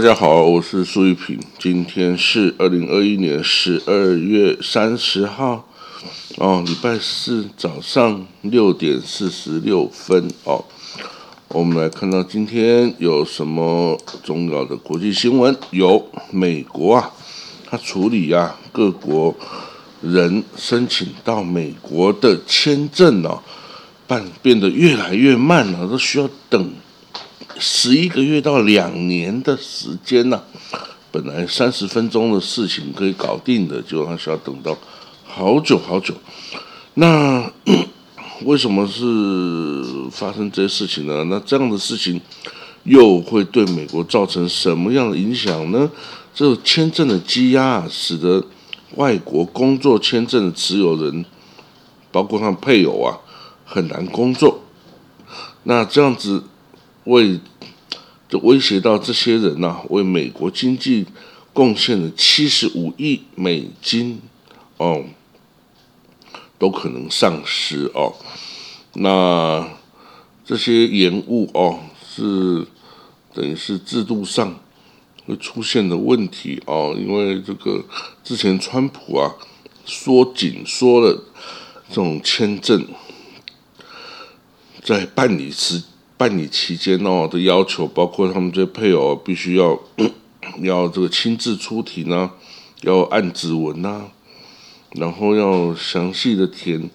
大家好，我是苏玉平，今天是二零二一年十二月三十号，哦，礼拜四早上六点四十六分哦。我们来看到今天有什么重要的国际新闻？有美国啊，他处理啊各国人申请到美国的签证哦，办变得越来越慢了，都需要等。十一个月到两年的时间呢，本来三十分钟的事情可以搞定的，就还需要等到好久好久。那 为什么是发生这些事情呢？那这样的事情又会对美国造成什么样的影响呢？这签证的积压啊，使得外国工作签证的持有人，包括他配偶啊，很难工作。那这样子。为就威胁到这些人呐，为美国经济贡献了七十五亿美金哦，都可能丧失哦。那这些延误哦，是等于是制度上会出现的问题哦，因为这个之前川普啊缩紧缩了这种签证在办理时。办理期间哦的要求，包括他们这些配偶必须要 要这个亲自出庭啊，要按指纹呐，然后要详细的填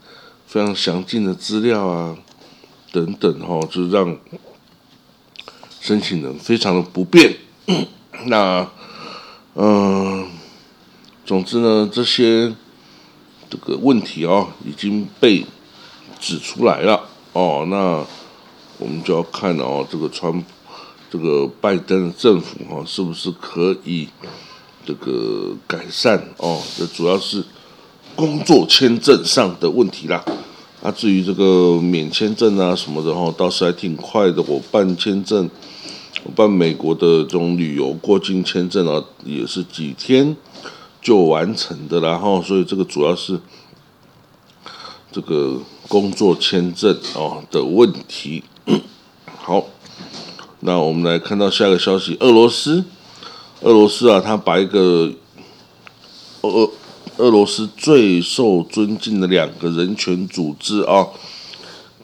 非常详尽的资料啊，等等哈，就让申请人非常的不便。那嗯，总之呢，这些这个问题哦已经被指出来了哦，那。我们就要看哦，这个川这个拜登政府哈，是不是可以这个改善哦？这主要是工作签证上的问题啦。啊，至于这个免签证啊什么的哈，倒是还挺快的。我办签证，我办美国的这种旅游过境签证啊，也是几天就完成的。然后，所以这个主要是这个工作签证哦的问题。好，那我们来看到下一个消息：俄罗斯，俄罗斯啊，他把一个俄俄罗斯最受尊敬的两个人权组织啊，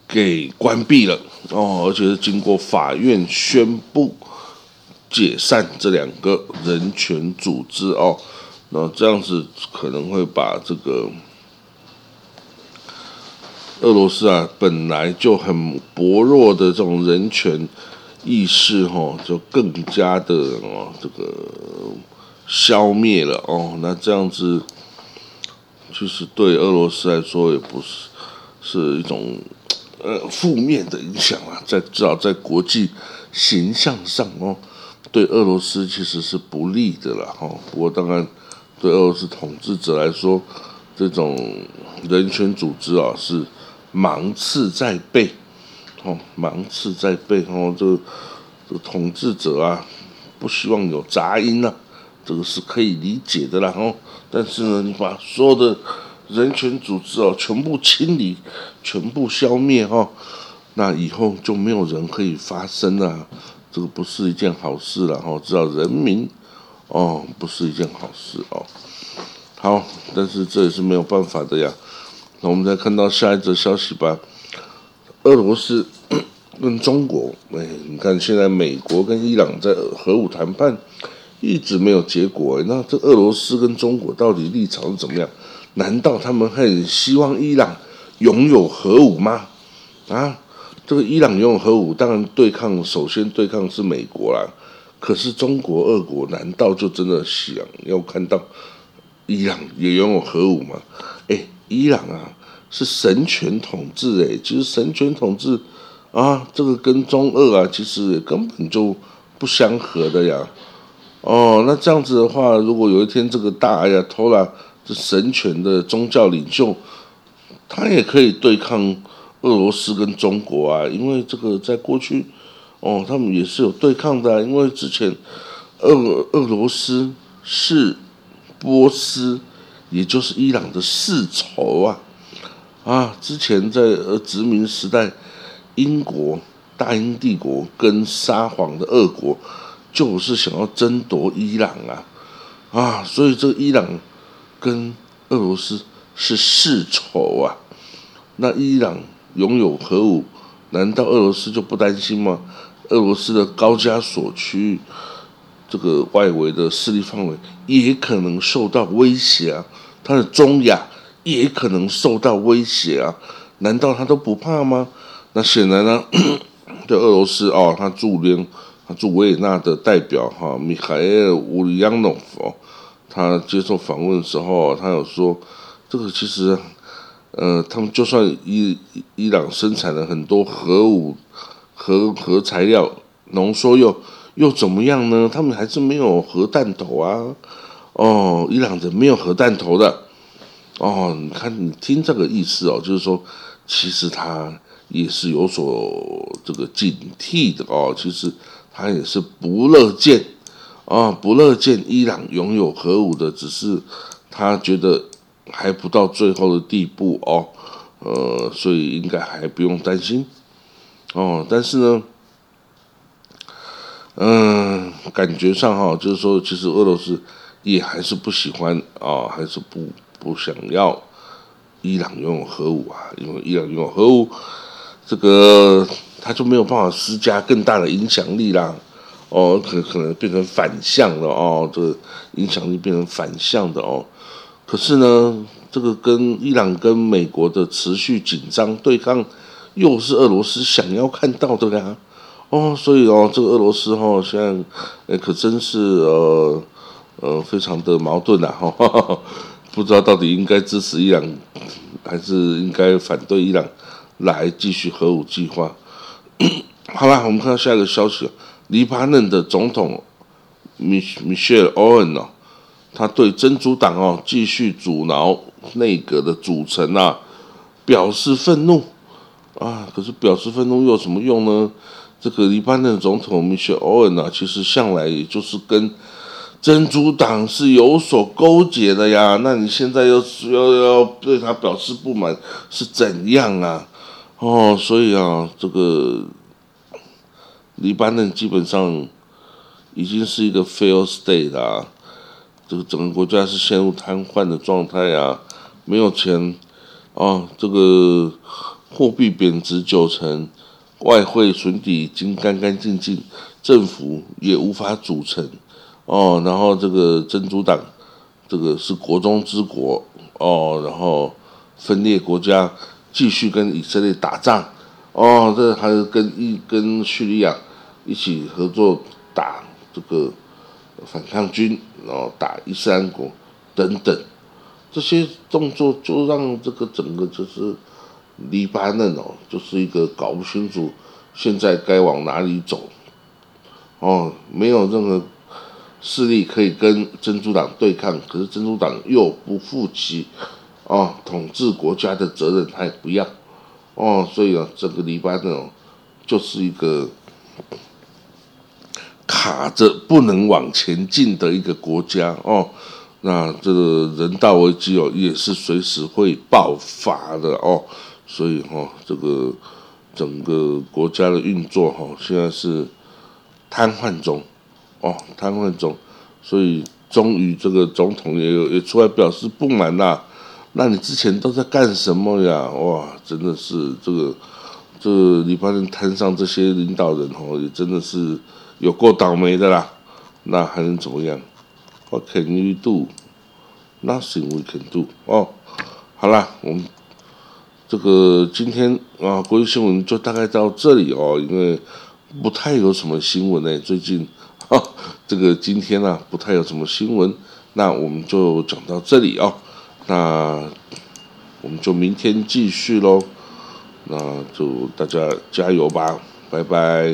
给关闭了哦，而且是经过法院宣布解散这两个人权组织哦，那这样子可能会把这个。俄罗斯啊，本来就很薄弱的这种人权意识，哈，就更加的哦，这个消灭了哦。那这样子，其实对俄罗斯来说也不是是一种呃负面的影响啊，在至少在国际形象上哦，对俄罗斯其实是不利的了哈。不过当然，对俄罗斯统治者来说，这种人权组织啊是。芒刺在背，哦，芒刺在背，哦，这这统治者啊，不希望有杂音呐，这个是可以理解的啦，哦，但是呢，你把所有的人权组织哦全部清理、全部消灭，哦，那以后就没有人可以发声了，这个不是一件好事了，哦，知道人民，哦，不是一件好事哦，好，但是这也是没有办法的呀。那我们再看到下一则消息吧。俄罗斯跟中国，哎，你看现在美国跟伊朗在核武谈判一直没有结果。那这俄罗斯跟中国到底立场是怎么样？难道他们很希望伊朗拥有核武吗？啊，这个伊朗拥有核武，当然对抗首先对抗是美国啦。可是中国、俄国难道就真的想要看到伊朗也拥有核武吗？伊朗啊，是神权统治诶，其实神权统治啊，这个跟中俄啊，其实也根本就不相合的呀。哦，那这样子的话，如果有一天这个大阿呀托拉这神权的宗教领袖，他也可以对抗俄罗斯跟中国啊，因为这个在过去哦，他们也是有对抗的，因为之前俄俄罗斯是波斯。也就是伊朗的世仇啊，啊，之前在呃殖民时代，英国大英帝国跟沙皇的俄国就是想要争夺伊朗啊，啊，所以这伊朗跟俄罗斯是世仇啊。那伊朗拥有核武，难道俄罗斯就不担心吗？俄罗斯的高加索区域这个外围的势力范围也可能受到威胁啊，他的中亚也可能受到威胁啊，难道他都不怕吗？那显然呢，对俄罗斯哦，他驻联。他驻维也纳的代表哈米海尔乌里扬诺夫，他接受访问的时候，他有说，这个其实，呃，他们就算伊伊朗生产了很多核武、核核材料浓缩铀，又怎么样呢？他们还是没有核弹头啊！哦，伊朗人没有核弹头的。哦，你看，你听这个意思哦，就是说，其实他也是有所这个警惕的哦，其实。他也是不乐见，啊，不乐见伊朗拥有核武的，只是他觉得还不到最后的地步哦，呃，所以应该还不用担心，哦，但是呢，嗯，感觉上哈，就是说，其实俄罗斯也还是不喜欢啊，还是不不想要伊朗拥有核武啊，因为伊朗拥有核武，这个。他就没有办法施加更大的影响力啦，哦，可可能变成反向了哦，这个影响力变成反向的哦。可是呢，这个跟伊朗跟美国的持续紧张对抗，又是俄罗斯想要看到的呀，哦，所以哦，这个俄罗斯哈，现在，可真是呃呃，非常的矛盾呐，哈，不知道到底应该支持伊朗，还是应该反对伊朗来继续核武计划。好了，我们看到下一个消息，黎巴嫩的总统米米歇尔·欧恩哦，他对真主党哦继续阻挠内阁的组成啊表示愤怒啊。可是表示愤怒又有什么用呢？这个黎巴嫩总统米歇尔·欧恩啊，其实向来也就是跟真主党是有所勾结的呀。那你现在又又要对他表示不满，是怎样啊？哦，所以啊，这个黎巴嫩基本上已经是一个 fail state 啊，这个整个国家是陷入瘫痪的状态啊，没有钱，哦，这个货币贬值九成，外汇存底已经干干净净，政府也无法组成，哦，然后这个珍珠党，这个是国中之国，哦，然后分裂国家。继续跟以色列打仗，哦，这还是跟一跟叙利亚一起合作打这个反抗军，然后打伊斯兰国等等，这些动作就让这个整个就是黎巴嫩哦，就是一个搞不清楚现在该往哪里走，哦，没有任何势力可以跟珍珠党对抗，可是珍珠党又不负起。哦，统治国家的责任他也不要，哦，所以啊，整个黎巴嫩哦就是一个卡着不能往前进的一个国家哦。那这个人道危机哦，也是随时会爆发的哦。所以哈，这个整个国家的运作哈，现在是瘫痪中，哦，瘫痪中。所以终于这个总统也有也出来表示不满啦。那你之前都在干什么呀？哇，真的是这个，这黎巴嫩摊上这些领导人哦，也真的是有够倒霉的啦。那还能怎么样？What can you do? Nothing we can do. 哦，好啦，我们这个今天啊，国际新闻就大概到这里哦，因为不太有什么新闻呢。最近哈，这个今天啊，不太有什么新闻，那我们就讲到这里哦。那我们就明天继续喽，那就大家加油吧，拜拜。